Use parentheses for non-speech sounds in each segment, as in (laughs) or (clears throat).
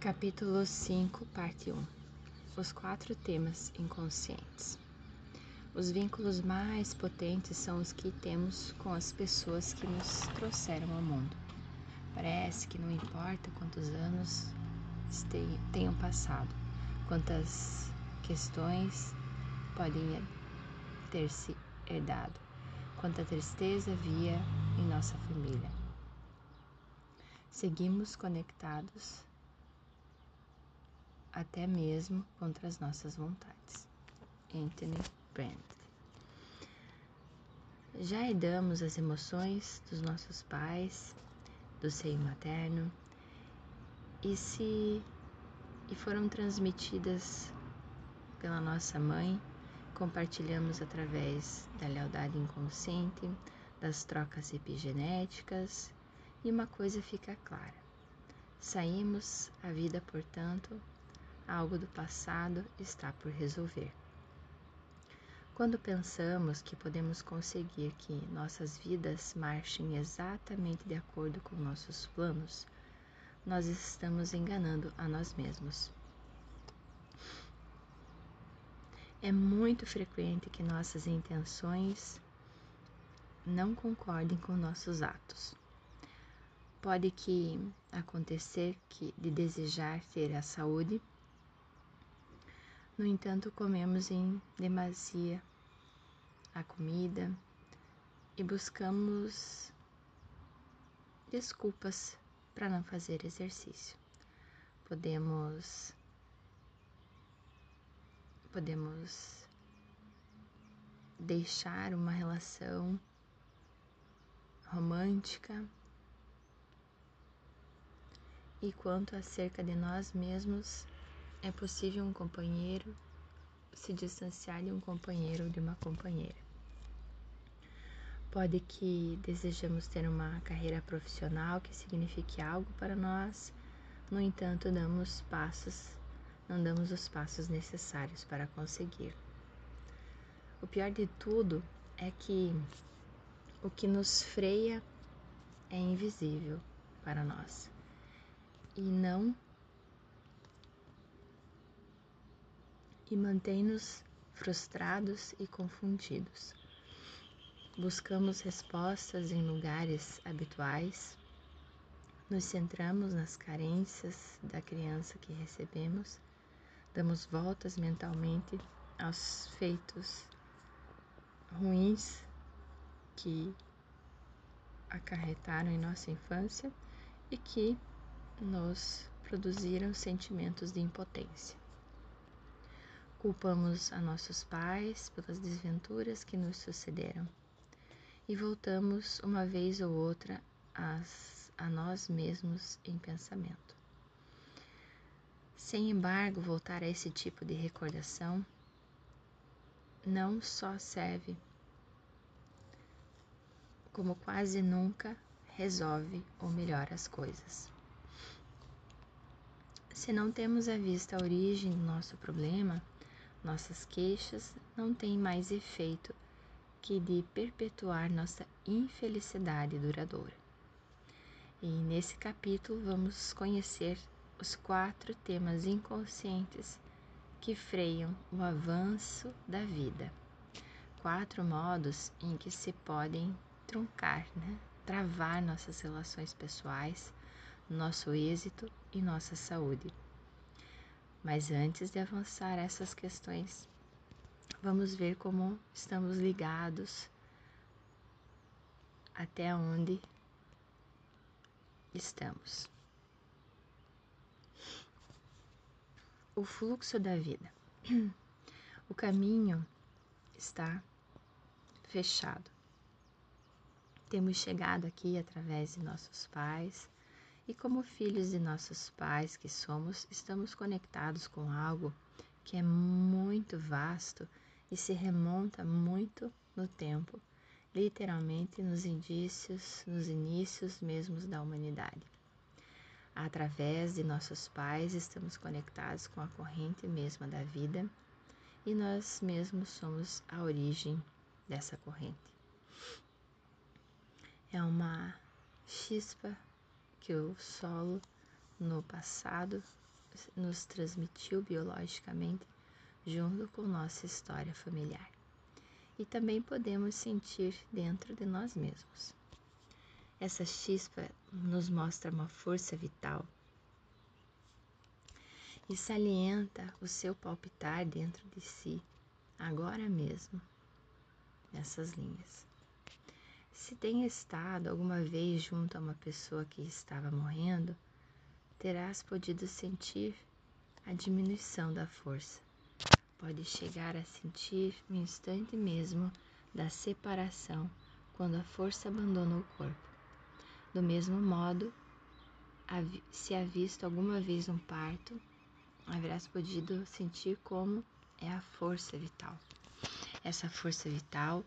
Capítulo 5, parte 1 Os quatro temas inconscientes. Os vínculos mais potentes são os que temos com as pessoas que nos trouxeram ao mundo. Parece que não importa quantos anos tenham passado, quantas questões podem ter se herdado, quanta tristeza havia em nossa família. Seguimos conectados até mesmo contra as nossas vontades. Anthony Brandt. Já herdamos as emoções dos nossos pais, do seio materno, e se e foram transmitidas pela nossa mãe, compartilhamos através da lealdade inconsciente, das trocas epigenéticas, e uma coisa fica clara: saímos a vida, portanto, algo do passado está por resolver. Quando pensamos que podemos conseguir que nossas vidas marchem exatamente de acordo com nossos planos, nós estamos enganando a nós mesmos. É muito frequente que nossas intenções não concordem com nossos atos. Pode que acontecer que de desejar ter a saúde no entanto, comemos em demasia a comida e buscamos desculpas para não fazer exercício. Podemos podemos deixar uma relação romântica e quanto acerca de nós mesmos é possível um companheiro se distanciar de um companheiro ou de uma companheira. Pode que desejamos ter uma carreira profissional que signifique algo para nós, no entanto, damos passos, não damos os passos necessários para conseguir. O pior de tudo é que o que nos freia é invisível para nós e não e mantém-nos frustrados e confundidos. Buscamos respostas em lugares habituais, nos centramos nas carências da criança que recebemos, damos voltas mentalmente aos feitos ruins que acarretaram em nossa infância e que nos produziram sentimentos de impotência. Culpamos a nossos pais pelas desventuras que nos sucederam e voltamos uma vez ou outra as, a nós mesmos em pensamento. Sem embargo, voltar a esse tipo de recordação não só serve, como quase nunca resolve ou melhora as coisas. Se não temos à vista a origem do nosso problema, nossas queixas não têm mais efeito que de perpetuar nossa infelicidade duradoura. E nesse capítulo vamos conhecer os quatro temas inconscientes que freiam o avanço da vida. Quatro modos em que se podem truncar, né? travar nossas relações pessoais, nosso êxito e nossa saúde. Mas antes de avançar essas questões, vamos ver como estamos ligados até onde estamos. O fluxo da vida. O caminho está fechado. Temos chegado aqui através de nossos pais e como filhos de nossos pais que somos, estamos conectados com algo que é muito vasto e se remonta muito no tempo, literalmente nos indícios, nos inícios mesmos da humanidade. Através de nossos pais, estamos conectados com a corrente mesma da vida e nós mesmos somos a origem dessa corrente. É uma chispa que o solo no passado nos transmitiu biologicamente junto com nossa história familiar. E também podemos sentir dentro de nós mesmos. Essa chispa nos mostra uma força vital e salienta o seu palpitar dentro de si, agora mesmo, nessas linhas. Se tem estado alguma vez junto a uma pessoa que estava morrendo, terás podido sentir a diminuição da força. Pode chegar a sentir no instante mesmo da separação, quando a força abandona o corpo. Do mesmo modo, se há visto alguma vez um parto, haverás podido sentir como é a força vital. Essa força vital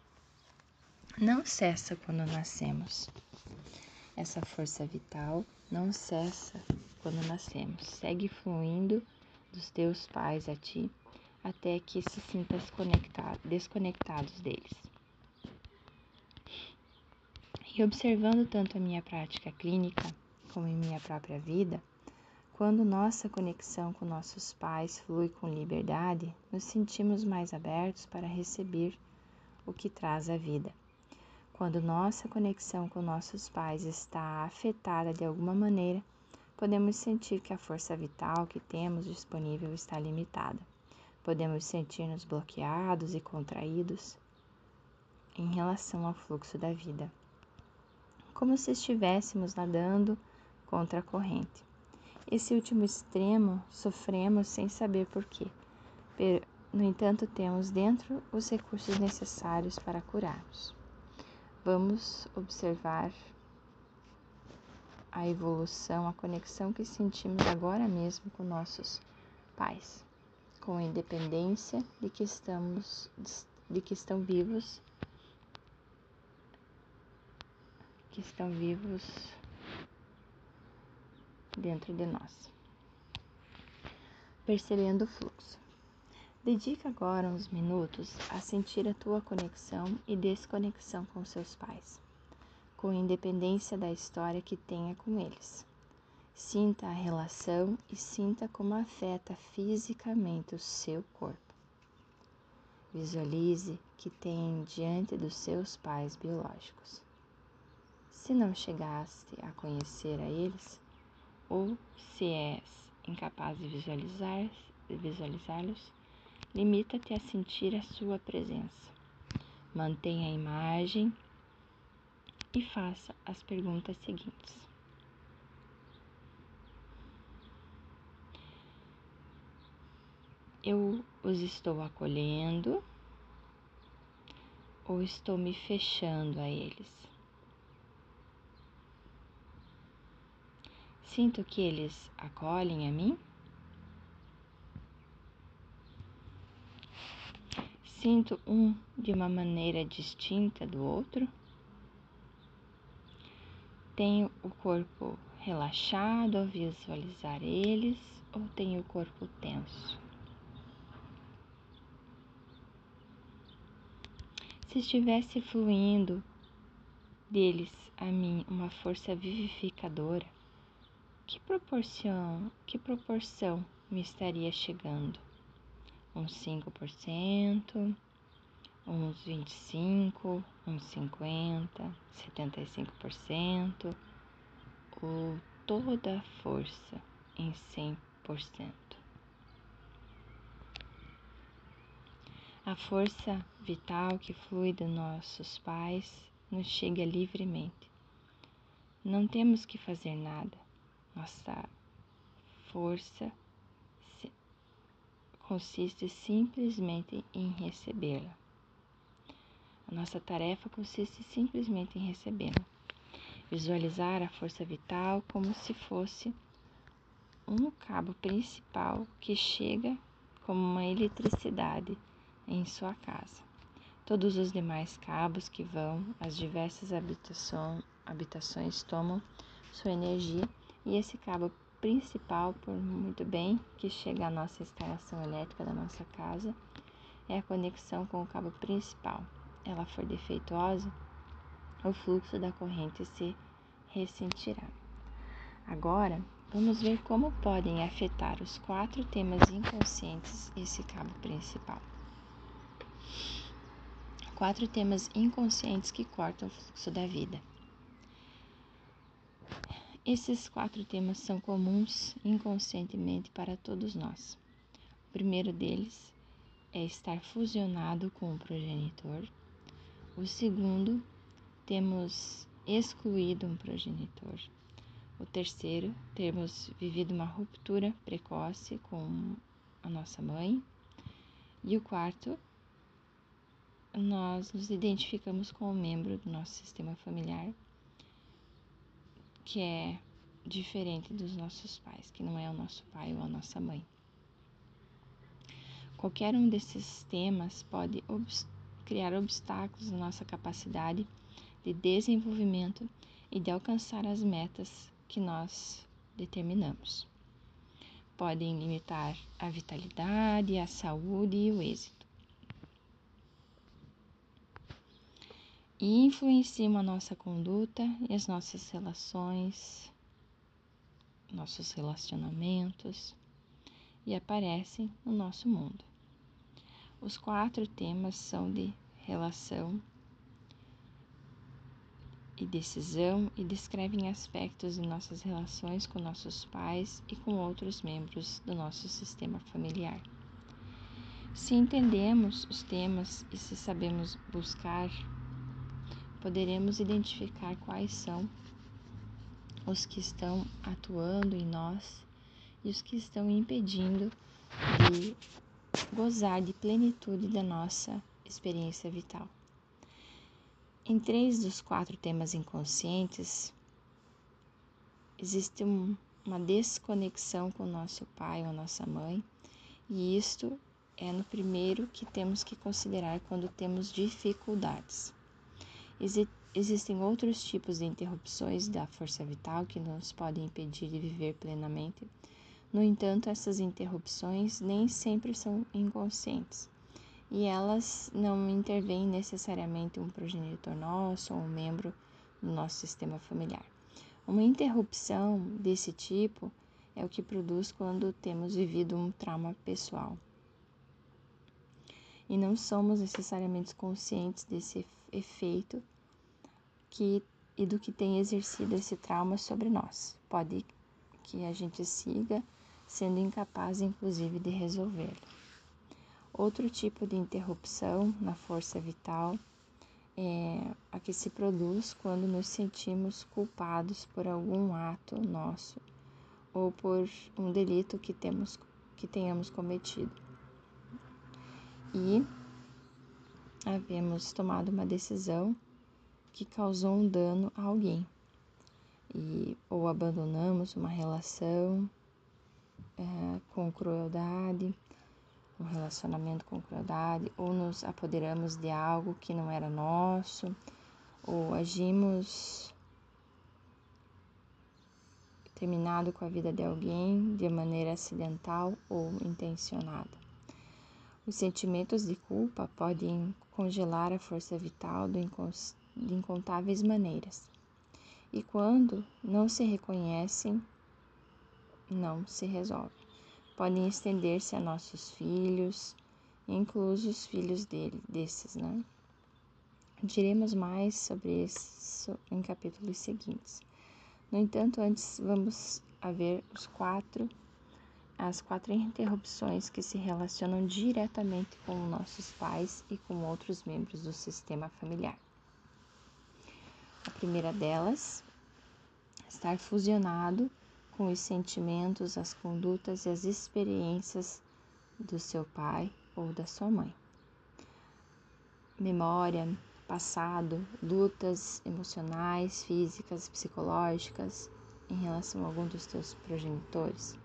não cessa quando nascemos. Essa força vital não cessa quando nascemos. Segue fluindo dos teus pais a ti até que se sintas desconectados deles. E observando tanto a minha prática clínica como em minha própria vida, quando nossa conexão com nossos pais flui com liberdade, nos sentimos mais abertos para receber o que traz a vida. Quando nossa conexão com nossos pais está afetada de alguma maneira, podemos sentir que a força vital que temos disponível está limitada. Podemos sentir-nos bloqueados e contraídos em relação ao fluxo da vida, como se estivéssemos nadando contra a corrente. Esse último extremo sofremos sem saber porquê. No entanto, temos dentro os recursos necessários para curarmos. Vamos observar a evolução, a conexão que sentimos agora mesmo com nossos pais, com a independência de que estamos de que estão vivos que estão vivos dentro de nós. Percebendo o fluxo. Dedica agora uns minutos a sentir a tua conexão e desconexão com seus pais, com independência da história que tenha com eles. Sinta a relação e sinta como afeta fisicamente o seu corpo. Visualize que tem diante dos seus pais biológicos. Se não chegaste a conhecer a eles, ou se és incapaz de visualizar, visualizá-los, Limita-te a sentir a sua presença. Mantenha a imagem e faça as perguntas seguintes. Eu os estou acolhendo ou estou me fechando a eles? Sinto que eles acolhem a mim? Sinto um de uma maneira distinta do outro? Tenho o corpo relaxado ao visualizar eles ou tenho o corpo tenso? Se estivesse fluindo deles a mim uma força vivificadora, que proporção, que proporção me estaria chegando? Uns 5%, uns 25%, uns 50%, 75%, ou toda a força em 100%. A força vital que flui dos nossos pais nos chega livremente. Não temos que fazer nada. Nossa força consiste simplesmente em recebê-la. A nossa tarefa consiste simplesmente em recebê-la. Visualizar a força vital como se fosse um cabo principal que chega como uma eletricidade em sua casa. Todos os demais cabos que vão às diversas habitações, tomam sua energia e esse cabo principal, por muito bem que chega à nossa instalação elétrica da nossa casa, é a conexão com o cabo principal. Ela for defeituosa, o fluxo da corrente se ressentirá. Agora, vamos ver como podem afetar os quatro temas inconscientes esse cabo principal. Quatro temas inconscientes que cortam o fluxo da vida. Esses quatro temas são comuns inconscientemente para todos nós. O primeiro deles é estar fusionado com o progenitor. O segundo, temos excluído um progenitor. O terceiro, temos vivido uma ruptura precoce com a nossa mãe. E o quarto, nós nos identificamos com um membro do nosso sistema familiar que é diferente dos nossos pais, que não é o nosso pai ou a nossa mãe. Qualquer um desses temas pode criar obstáculos na nossa capacidade de desenvolvimento e de alcançar as metas que nós determinamos. Podem limitar a vitalidade, a saúde e o êxito. E influenciam a nossa conduta e as nossas relações, nossos relacionamentos e aparecem no nosso mundo. Os quatro temas são de relação e decisão e descrevem aspectos de nossas relações com nossos pais e com outros membros do nosso sistema familiar. Se entendemos os temas e se sabemos buscar, poderemos identificar quais são os que estão atuando em nós e os que estão impedindo de gozar de plenitude da nossa experiência vital. Em três dos quatro temas inconscientes, existe um, uma desconexão com o nosso pai ou nossa mãe, e isto é no primeiro que temos que considerar quando temos dificuldades. Exi existem outros tipos de interrupções da força vital que nos podem impedir de viver plenamente no entanto, essas interrupções nem sempre são inconscientes e elas não intervêm necessariamente um progenitor nosso ou um membro do nosso sistema familiar. Uma interrupção desse tipo é o que produz quando temos vivido um trauma pessoal. E não somos necessariamente conscientes desse efeito que, e do que tem exercido esse trauma sobre nós. Pode que a gente siga sendo incapaz inclusive de resolvê-lo. Outro tipo de interrupção na força vital é a que se produz quando nos sentimos culpados por algum ato nosso ou por um delito que, temos, que tenhamos cometido. E havemos tomado uma decisão que causou um dano a alguém. E, ou abandonamos uma relação é, com crueldade, um relacionamento com crueldade, ou nos apoderamos de algo que não era nosso, ou agimos terminado com a vida de alguém de maneira acidental ou intencionada. Os sentimentos de culpa podem congelar a força vital de incontáveis maneiras. E quando não se reconhecem não se resolve. Podem estender-se a nossos filhos, incluso os filhos dele, desses, né? Diremos mais sobre isso em capítulos seguintes. No entanto, antes vamos a ver os quatro, as quatro interrupções que se relacionam diretamente com nossos pais e com outros membros do sistema familiar. A primeira delas, estar fusionado com os sentimentos, as condutas e as experiências do seu pai ou da sua mãe. Memória, passado, lutas emocionais, físicas, psicológicas em relação a algum dos teus progenitores.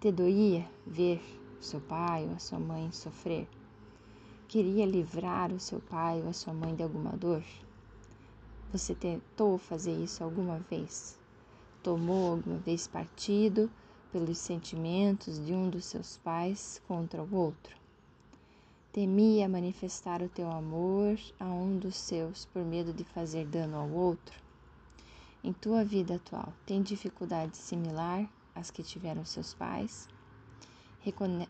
Te doía ver o seu pai ou a sua mãe sofrer? Queria livrar o seu pai ou a sua mãe de alguma dor? Você tentou fazer isso alguma vez? tomou alguma vez partido pelos sentimentos de um dos seus pais contra o outro? Temia manifestar o teu amor a um dos seus por medo de fazer dano ao outro? em tua vida atual tem dificuldade similar às que tiveram seus pais?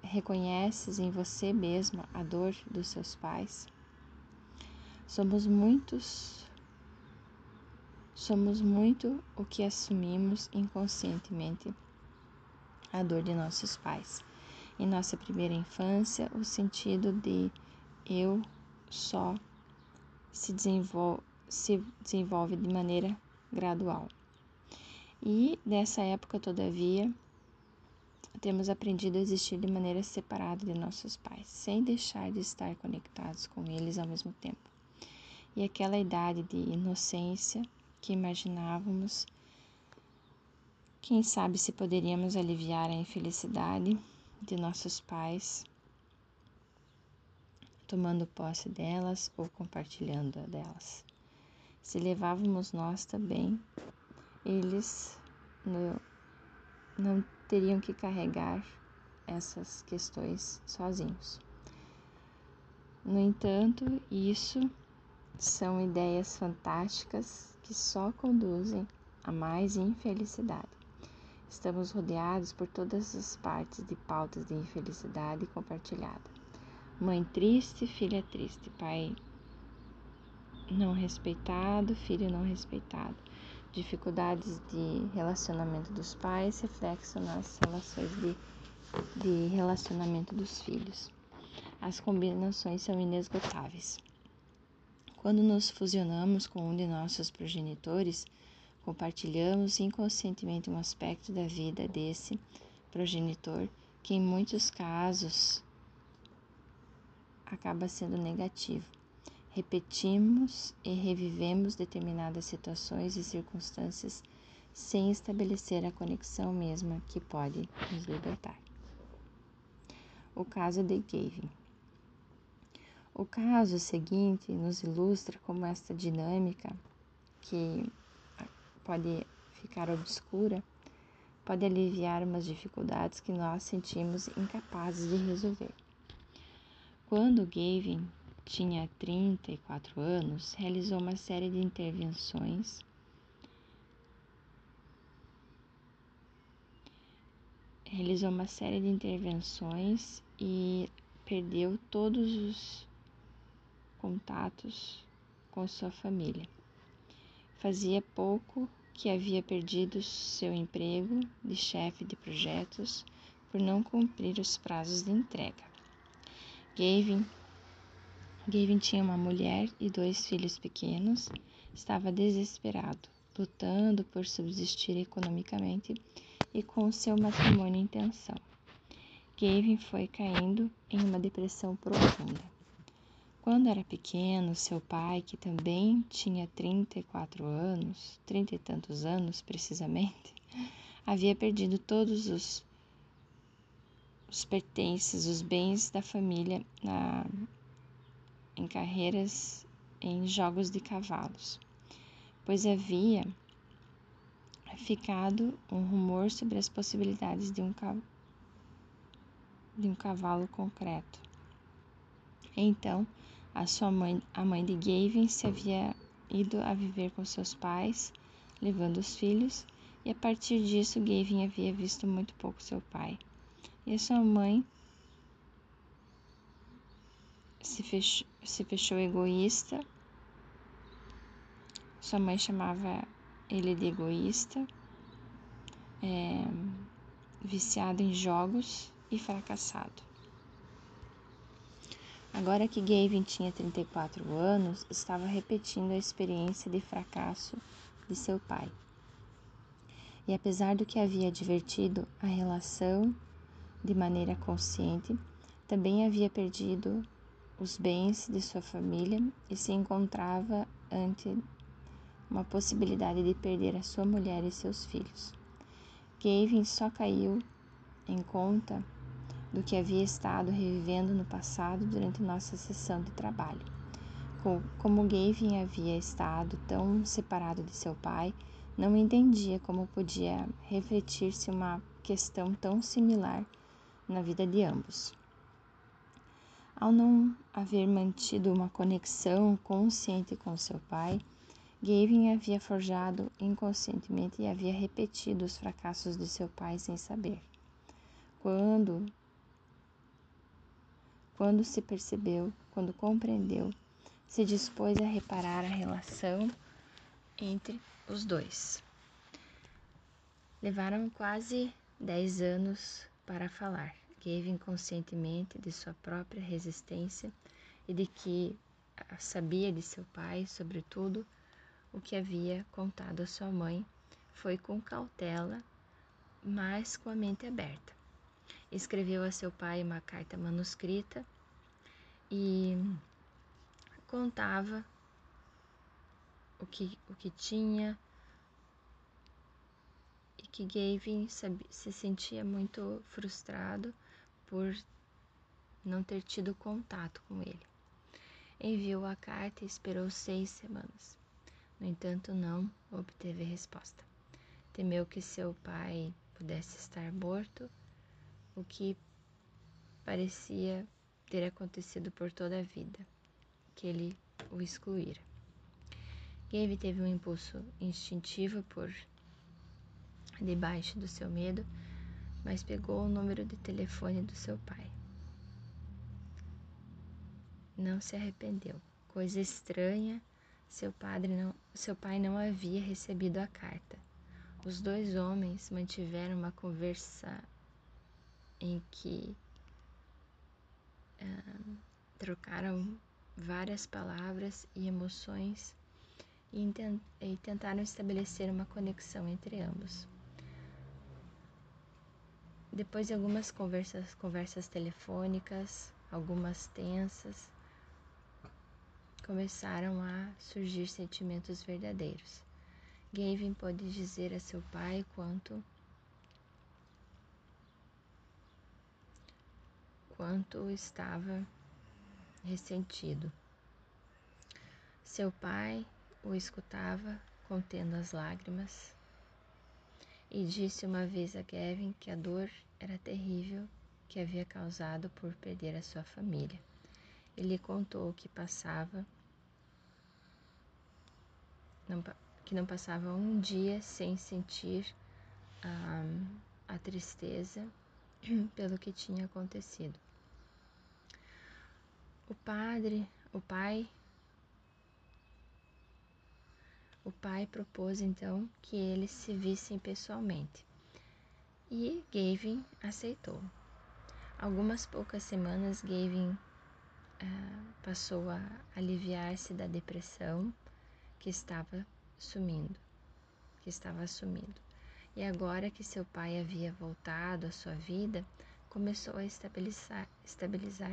Reconheces em você mesma a dor dos seus pais? Somos muitos Somos muito o que assumimos inconscientemente a dor de nossos pais. Em nossa primeira infância, o sentido de eu só se desenvolve, se desenvolve de maneira gradual. E nessa época, todavia, temos aprendido a existir de maneira separada de nossos pais, sem deixar de estar conectados com eles ao mesmo tempo. E aquela idade de inocência que imaginávamos. Quem sabe se poderíamos aliviar a infelicidade de nossos pais, tomando posse delas ou compartilhando delas. Se levávamos nós também, eles não teriam que carregar essas questões sozinhos. No entanto, isso são ideias fantásticas que só conduzem a mais infelicidade. Estamos rodeados por todas as partes de pautas de infelicidade compartilhada. Mãe triste, filha triste, pai não respeitado, filho não respeitado. Dificuldades de relacionamento dos pais, reflexo nas relações de, de relacionamento dos filhos. As combinações são inesgotáveis. Quando nos fusionamos com um de nossos progenitores, compartilhamos inconscientemente um aspecto da vida desse progenitor que, em muitos casos, acaba sendo negativo. Repetimos e revivemos determinadas situações e circunstâncias sem estabelecer a conexão mesma que pode nos libertar. O caso de Gavin. O caso seguinte nos ilustra como esta dinâmica, que pode ficar obscura, pode aliviar umas dificuldades que nós sentimos incapazes de resolver. Quando Gavin tinha 34 anos, realizou uma série de intervenções realizou uma série de intervenções e perdeu todos os contatos com sua família. Fazia pouco que havia perdido seu emprego de chefe de projetos por não cumprir os prazos de entrega. Gavin, Gavin tinha uma mulher e dois filhos pequenos, estava desesperado, lutando por subsistir economicamente e com seu matrimônio em tensão. Gavin foi caindo em uma depressão profunda. Quando era pequeno, seu pai, que também tinha 34 anos, trinta e tantos anos precisamente, (laughs) havia perdido todos os, os pertences, os bens da família na, em carreiras em jogos de cavalos, pois havia ficado um rumor sobre as possibilidades de um, de um cavalo concreto. Então, a sua mãe, a mãe de Gavin, se havia ido a viver com seus pais, levando os filhos, e a partir disso Gavin havia visto muito pouco seu pai. E a sua mãe se fechou, se fechou egoísta. Sua mãe chamava ele de egoísta, é, viciado em jogos e fracassado. Agora que Gavin tinha 34 anos, estava repetindo a experiência de fracasso de seu pai. E apesar do que havia advertido a relação de maneira consciente, também havia perdido os bens de sua família e se encontrava ante uma possibilidade de perder a sua mulher e seus filhos. Gavin só caiu em conta do que havia estado revivendo no passado durante nossa sessão de trabalho. Como Gavin havia estado tão separado de seu pai, não entendia como podia refletir-se uma questão tão similar na vida de ambos. Ao não haver mantido uma conexão consciente com seu pai, Gavin havia forjado inconscientemente e havia repetido os fracassos de seu pai sem saber. Quando quando se percebeu, quando compreendeu, se dispôs a reparar a relação entre os dois. Levaram quase dez anos para falar. Gavin conscientemente de sua própria resistência e de que sabia de seu pai, sobretudo, o que havia contado a sua mãe, foi com cautela, mas com a mente aberta. Escreveu a seu pai uma carta manuscrita e contava o que, o que tinha e que Gavin se sentia muito frustrado por não ter tido contato com ele. Enviou a carta e esperou seis semanas. No entanto, não obteve resposta. Temeu que seu pai pudesse estar morto, o que parecia ter acontecido por toda a vida, que ele o excluíra. Gabe teve um impulso instintivo por debaixo do seu medo, mas pegou o número de telefone do seu pai. Não se arrependeu. Coisa estranha, seu, padre não, seu pai não havia recebido a carta. Os dois homens mantiveram uma conversa em que uh, trocaram várias palavras e emoções e, e tentaram estabelecer uma conexão entre ambos. Depois de algumas conversas, conversas telefônicas, algumas tensas, começaram a surgir sentimentos verdadeiros. Gavin pôde dizer a seu pai quanto quanto estava ressentido. Seu pai o escutava, contendo as lágrimas, e disse uma vez a Gavin que a dor era terrível que havia causado por perder a sua família. Ele contou que passava não, que não passava um dia sem sentir um, a tristeza (clears throat) pelo que tinha acontecido. O padre, o pai O pai propôs então que eles se vissem pessoalmente e Gavin aceitou. Algumas poucas semanas, Gavin uh, passou a aliviar-se da depressão que estava sumindo, que estava assumindo. E agora que seu pai havia voltado à sua vida, começou a estabilizar-se estabilizar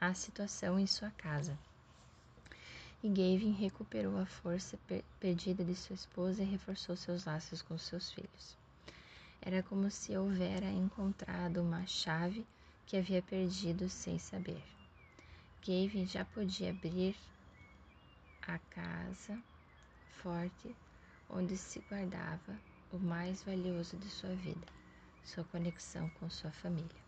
a situação em sua casa e Gavin recuperou a força per perdida de sua esposa e reforçou seus laços com seus filhos. Era como se houvera encontrado uma chave que havia perdido sem saber. Gavin já podia abrir a casa forte onde se guardava o mais valioso de sua vida, sua conexão com sua família.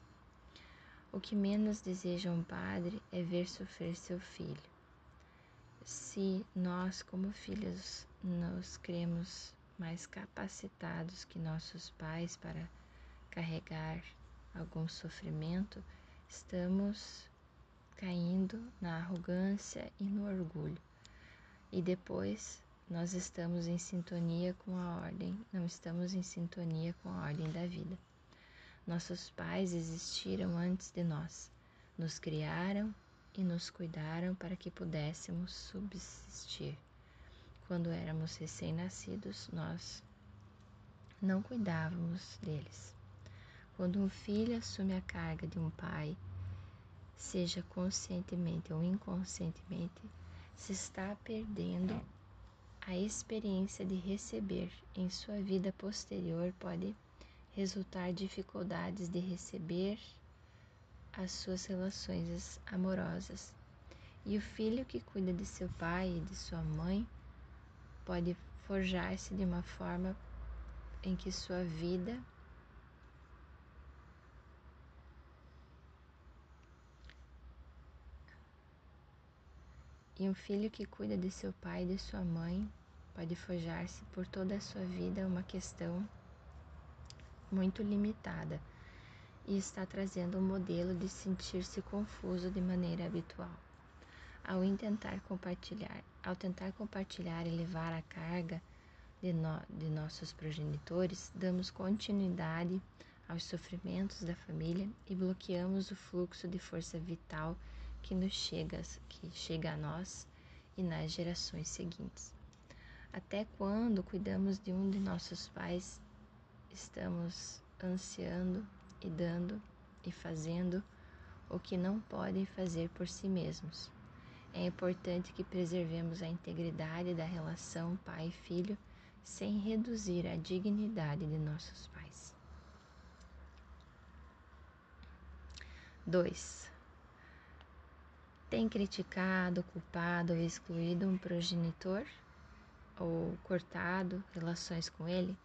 O que menos deseja um padre é ver sofrer seu filho se nós, como filhos, nos cremos mais capacitados que nossos pais para carregar algum sofrimento, estamos caindo na arrogância e no orgulho. E depois nós estamos em sintonia com a ordem, não estamos em sintonia com a ordem da vida. Nossos pais existiram antes de nós, nos criaram e nos cuidaram para que pudéssemos subsistir. Quando éramos recém-nascidos, nós não cuidávamos deles. Quando um filho assume a carga de um pai, seja conscientemente ou inconscientemente, se está perdendo a experiência de receber em sua vida posterior pode resultar dificuldades de receber as suas relações amorosas. E o filho que cuida de seu pai e de sua mãe pode forjar-se de uma forma em que sua vida E um filho que cuida de seu pai e de sua mãe pode forjar-se por toda a sua vida uma questão muito limitada e está trazendo um modelo de sentir-se confuso de maneira habitual. Ao tentar compartilhar, ao tentar compartilhar e levar a carga de, no, de nossos progenitores, damos continuidade aos sofrimentos da família e bloqueamos o fluxo de força vital que nos chega, que chega a nós e nas gerações seguintes. Até quando cuidamos de um de nossos pais, estamos ansiando e dando e fazendo o que não podem fazer por si mesmos. É importante que preservemos a integridade da relação pai-filho sem reduzir a dignidade de nossos pais. 2. Tem criticado, culpado ou excluído um progenitor? ou cortado relações com Ele?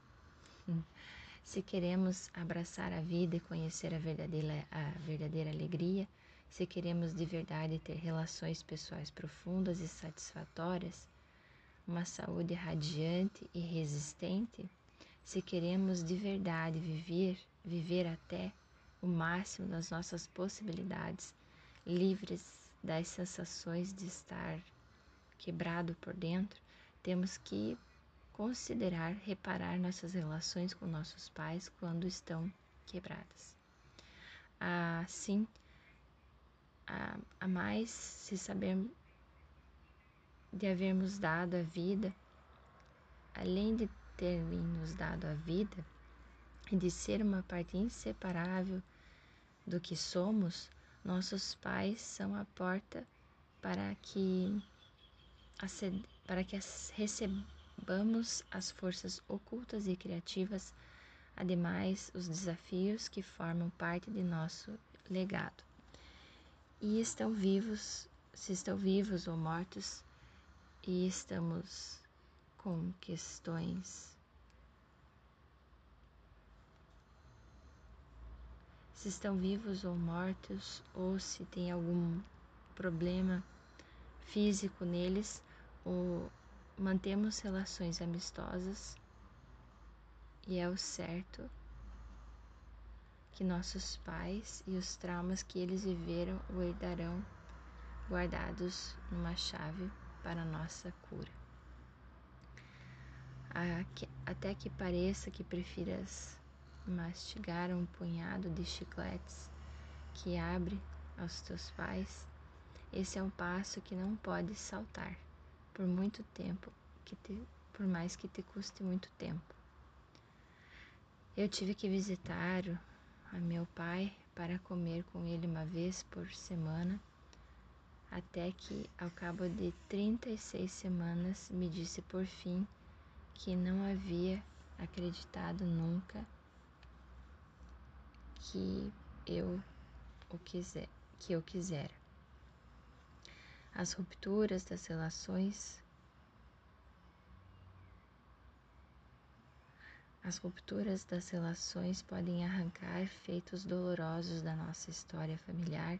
Se queremos abraçar a vida e conhecer a verdadeira, a verdadeira alegria, se queremos de verdade ter relações pessoais profundas e satisfatórias, uma saúde radiante e resistente, se queremos de verdade viver, viver até o máximo das nossas possibilidades, livres das sensações de estar quebrado por dentro, temos que considerar reparar nossas relações com nossos pais quando estão quebradas. Assim, a, a mais se saber de havermos dado a vida, além de terem nos dado a vida e de ser uma parte inseparável do que somos, nossos pais são a porta para que para que recebamos as forças ocultas e criativas, ademais os desafios que formam parte de nosso legado. E estão vivos, se estão vivos ou mortos, e estamos com questões. Se estão vivos ou mortos, ou se tem algum problema físico neles, o mantemos relações amistosas e é o certo que nossos pais e os traumas que eles viveram o herdarão guardados numa chave para nossa cura. Até que pareça que prefiras mastigar um punhado de chicletes que abre aos teus pais, esse é um passo que não pode saltar por muito tempo, que te, por mais que te custe muito tempo. Eu tive que visitar a meu pai para comer com ele uma vez por semana, até que, ao cabo de 36 semanas, me disse por fim que não havia acreditado nunca que eu o quiser, que eu quisera. As rupturas das relações. As rupturas das relações podem arrancar feitos dolorosos da nossa história familiar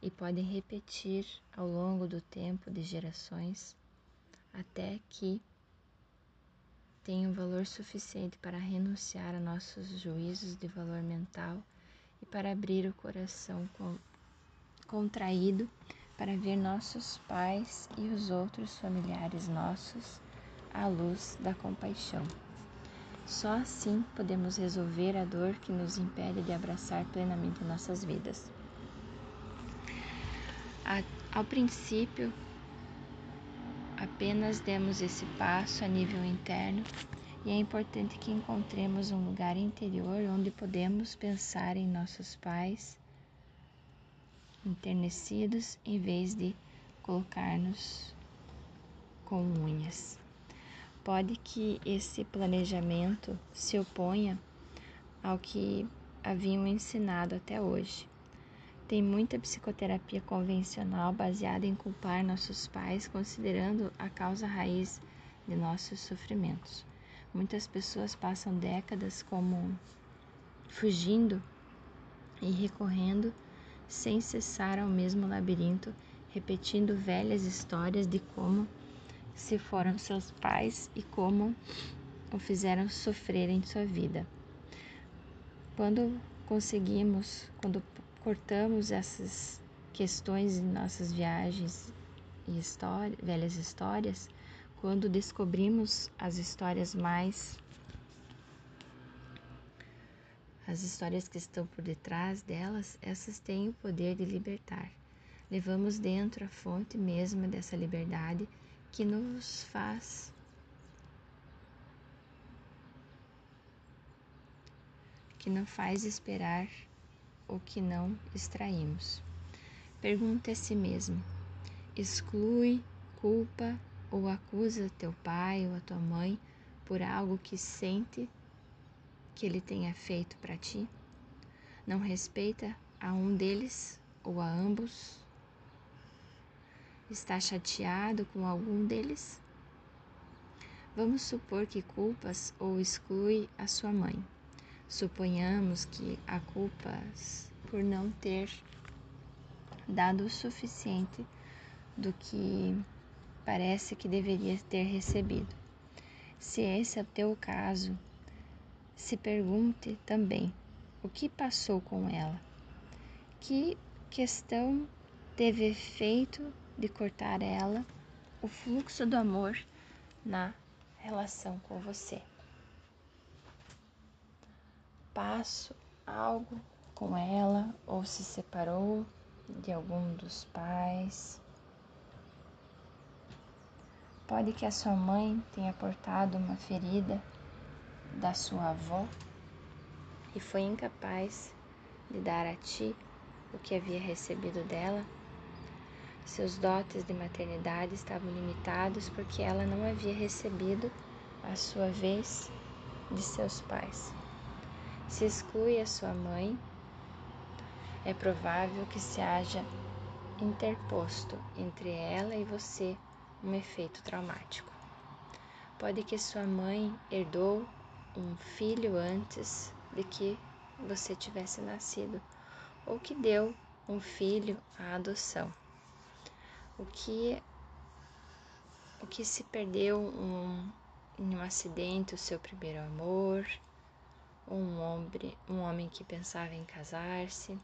e podem repetir ao longo do tempo de gerações até que tenham valor suficiente para renunciar a nossos juízos de valor mental e para abrir o coração contraído para ver nossos pais e os outros familiares nossos à luz da compaixão. Só assim podemos resolver a dor que nos impede de abraçar plenamente nossas vidas. A, ao princípio, apenas demos esse passo a nível interno e é importante que encontremos um lugar interior onde podemos pensar em nossos pais enternecidos em vez de colocar-nos com unhas. Pode que esse planejamento se oponha ao que haviam ensinado até hoje. Tem muita psicoterapia convencional baseada em culpar nossos pais, considerando a causa raiz de nossos sofrimentos. Muitas pessoas passam décadas como fugindo e recorrendo sem cessar ao mesmo labirinto repetindo velhas histórias de como se foram seus pais e como o fizeram sofrer em sua vida. Quando conseguimos, quando cortamos essas questões em nossas viagens e história, velhas histórias, quando descobrimos as histórias mais as histórias que estão por detrás delas, essas têm o poder de libertar. Levamos dentro a fonte mesma dessa liberdade que nos faz que não faz esperar o que não extraímos. Pergunte a si mesmo: exclui, culpa ou acusa teu pai ou a tua mãe por algo que sente que ele tenha feito para ti? Não respeita a um deles ou a ambos? Está chateado com algum deles? Vamos supor que culpas ou exclui a sua mãe. Suponhamos que a culpas por não ter dado o suficiente do que parece que deveria ter recebido. Se esse é o teu caso, se pergunte também o que passou com ela. Que questão teve efeito de cortar ela o fluxo do amor na relação com você. Passo algo com ela ou se separou de algum dos pais. Pode que a sua mãe tenha portado uma ferida da sua avó e foi incapaz de dar a ti o que havia recebido dela? Seus dotes de maternidade estavam limitados porque ela não havia recebido a sua vez de seus pais. Se exclui a sua mãe, é provável que se haja interposto entre ela e você um efeito traumático. Pode que sua mãe herdou um filho antes de que você tivesse nascido, ou que deu um filho à adoção. O que o que se perdeu um, em um acidente o seu primeiro amor, um homem, um homem que pensava em casar-se,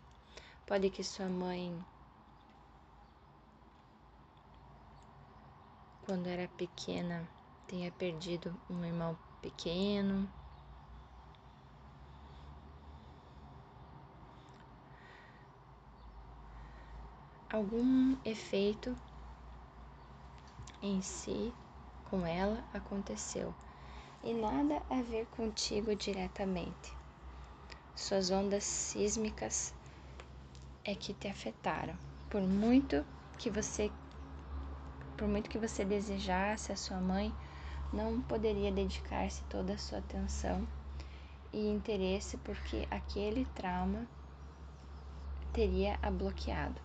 pode que sua mãe quando era pequena tenha perdido um irmão pequeno, algum efeito em si com ela aconteceu e nada a ver contigo diretamente. Suas ondas sísmicas é que te afetaram. Por muito que você por muito que você desejasse, a sua mãe não poderia dedicar-se toda a sua atenção e interesse porque aquele trauma teria a bloqueado.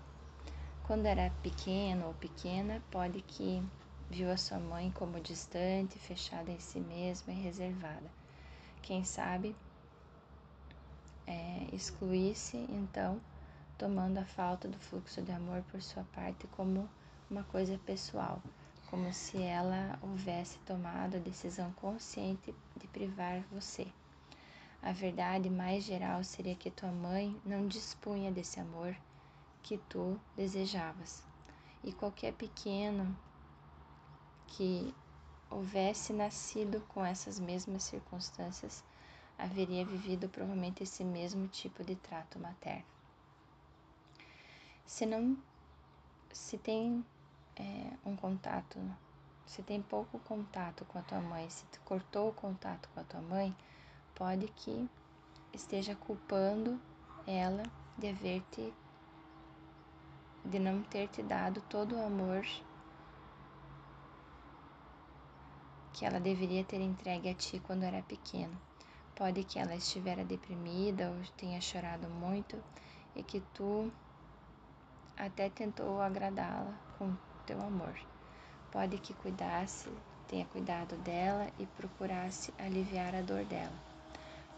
Quando era pequeno ou pequena, pode que viu a sua mãe como distante, fechada em si mesma e reservada. Quem sabe é, excluísse então, tomando a falta do fluxo de amor por sua parte como uma coisa pessoal, como se ela houvesse tomado a decisão consciente de privar você. A verdade mais geral seria que tua mãe não dispunha desse amor que tu desejavas. E qualquer pequeno que houvesse nascido com essas mesmas circunstâncias haveria vivido provavelmente esse mesmo tipo de trato materno. Se não se tem é, um contato, se tem pouco contato com a tua mãe, se tu cortou o contato com a tua mãe, pode que esteja culpando ela de haver te de não ter te dado todo o amor que ela deveria ter entregue a ti quando era pequeno. Pode que ela estivera deprimida ou tenha chorado muito e que tu até tentou agradá-la com teu amor. Pode que cuidasse, tenha cuidado dela e procurasse aliviar a dor dela.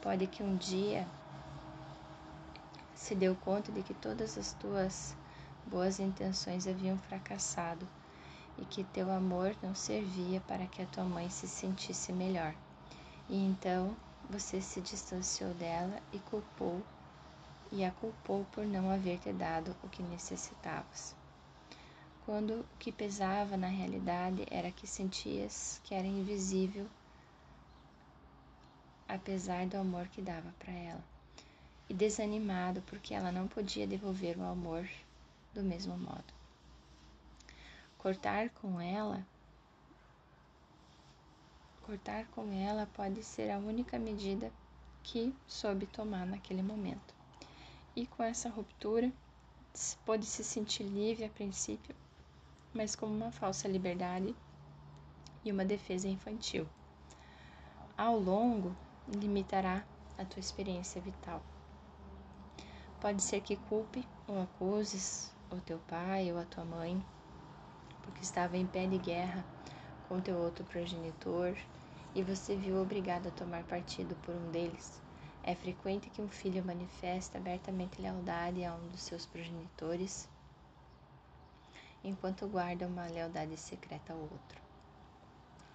Pode que um dia se deu conta de que todas as tuas boas intenções haviam fracassado e que teu amor não servia para que a tua mãe se sentisse melhor. E então você se distanciou dela e culpou e a culpou por não haver te dado o que necessitavas. Quando o que pesava na realidade era que sentias que era invisível, apesar do amor que dava para ela, e desanimado porque ela não podia devolver o amor do mesmo modo. Cortar com ela cortar com ela pode ser a única medida que soube tomar naquele momento. E com essa ruptura, pode se sentir livre a princípio, mas como uma falsa liberdade e uma defesa infantil. Ao longo, limitará a tua experiência vital. Pode ser que culpe ou acuses o teu pai ou a tua mãe, porque estava em pé de guerra com teu outro progenitor e você viu obrigado a tomar partido por um deles, é frequente que um filho manifeste abertamente lealdade a um dos seus progenitores, enquanto guarda uma lealdade secreta ao outro.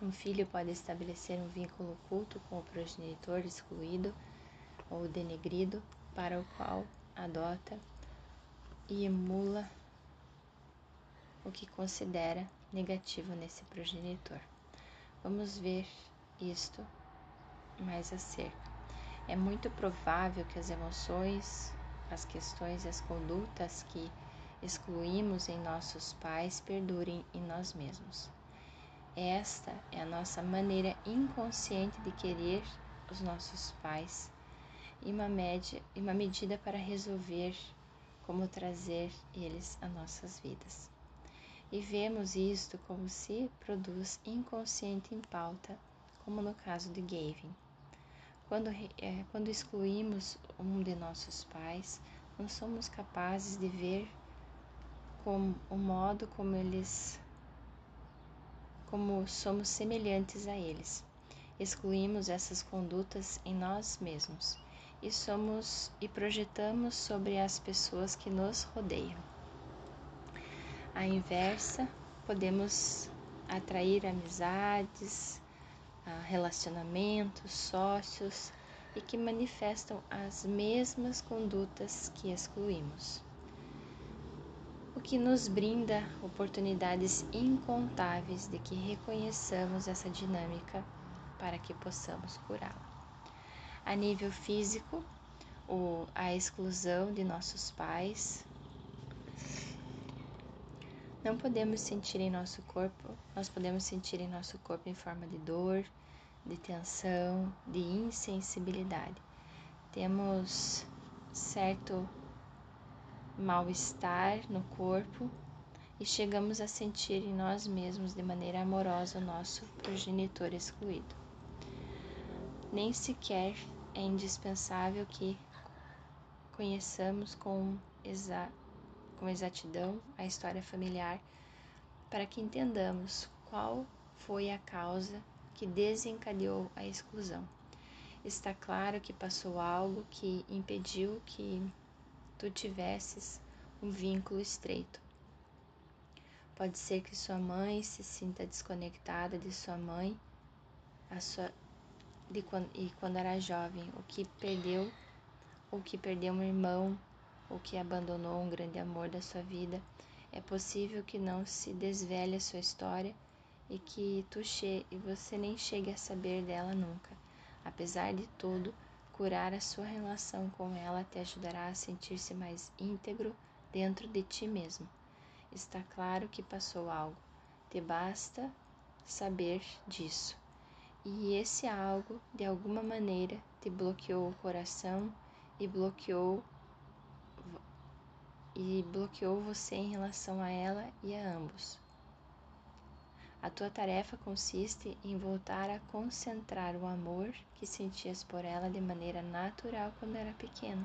Um filho pode estabelecer um vínculo oculto com o progenitor excluído ou denegrido, para o qual adota e emula o que considera negativo nesse progenitor. Vamos ver isto mais acerca. É muito provável que as emoções, as questões e as condutas que excluímos em nossos pais perdurem em nós mesmos. Esta é a nossa maneira inconsciente de querer os nossos pais e uma, média, e uma medida para resolver como trazer eles a nossas vidas. E vemos isto como se produz inconsciente em pauta como no caso de Gavin. Quando, é, quando excluímos um de nossos pais, não somos capazes de ver como, o modo como eles como somos semelhantes a eles. Excluímos essas condutas em nós mesmos e somos e projetamos sobre as pessoas que nos rodeiam. A inversa, podemos atrair amizades, relacionamentos, sócios e que manifestam as mesmas condutas que excluímos. O que nos brinda oportunidades incontáveis de que reconheçamos essa dinâmica para que possamos curá-la. A nível físico, o, a exclusão de nossos pais. Não podemos sentir em nosso corpo, nós podemos sentir em nosso corpo em forma de dor, de tensão, de insensibilidade. Temos certo mal-estar no corpo e chegamos a sentir em nós mesmos de maneira amorosa o nosso progenitor excluído. Nem sequer é indispensável que conheçamos com, exa com exatidão a história familiar para que entendamos qual foi a causa que desencadeou a exclusão. Está claro que passou algo que impediu que tu tivesses um vínculo estreito. Pode ser que sua mãe se sinta desconectada de sua mãe sua, de quando, e quando era jovem, o que perdeu, ou que perdeu um irmão, ou que abandonou um grande amor da sua vida. É possível que não se desvele a sua história e que tu che e você nem chegue a saber dela nunca. Apesar de tudo, curar a sua relação com ela te ajudará a sentir-se mais íntegro dentro de ti mesmo. Está claro que passou algo, te basta saber disso. E esse algo, de alguma maneira, te bloqueou o coração e bloqueou e bloqueou você em relação a ela e a ambos. A tua tarefa consiste em voltar a concentrar o amor que sentias por ela de maneira natural quando era pequeno,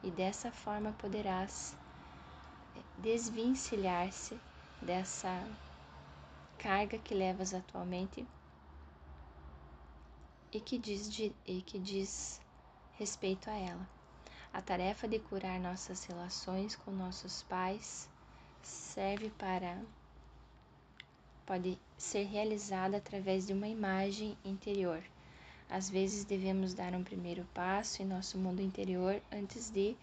e dessa forma poderás desvencilhar-se dessa carga que levas atualmente e que diz, de, e que diz respeito a ela. A tarefa de curar nossas relações com nossos pais serve para pode ser realizada através de uma imagem interior. Às vezes devemos dar um primeiro passo em nosso mundo interior antes de,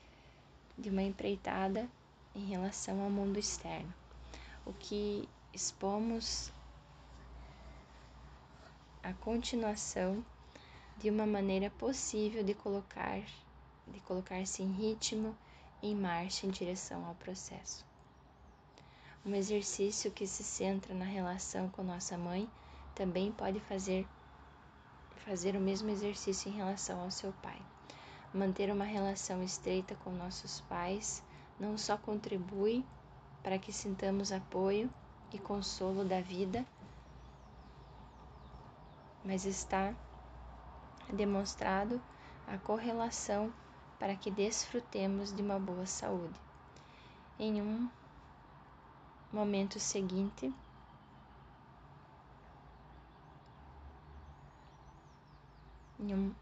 de uma empreitada em relação ao mundo externo. O que expomos a continuação de uma maneira possível de colocar de colocar-se em ritmo, em marcha em direção ao processo. Um exercício que se centra na relação com nossa mãe também pode fazer fazer o mesmo exercício em relação ao seu pai. Manter uma relação estreita com nossos pais não só contribui para que sintamos apoio e consolo da vida, mas está demonstrado a correlação para que desfrutemos de uma boa saúde. Em um momento seguinte, em um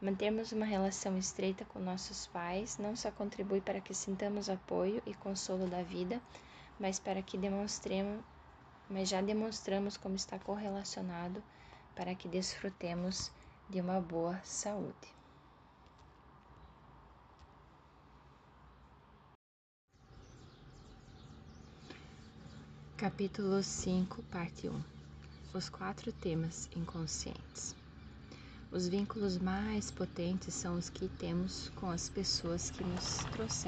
Mantermos uma relação estreita com nossos pais não só contribui para que sintamos apoio e consolo da vida, mas para que demonstremos, mas já demonstramos como está correlacionado para que desfrutemos de uma boa saúde. Capítulo 5, parte 1 Os quatro temas inconscientes. Os vínculos mais potentes são os que temos com as pessoas que nos trouxeram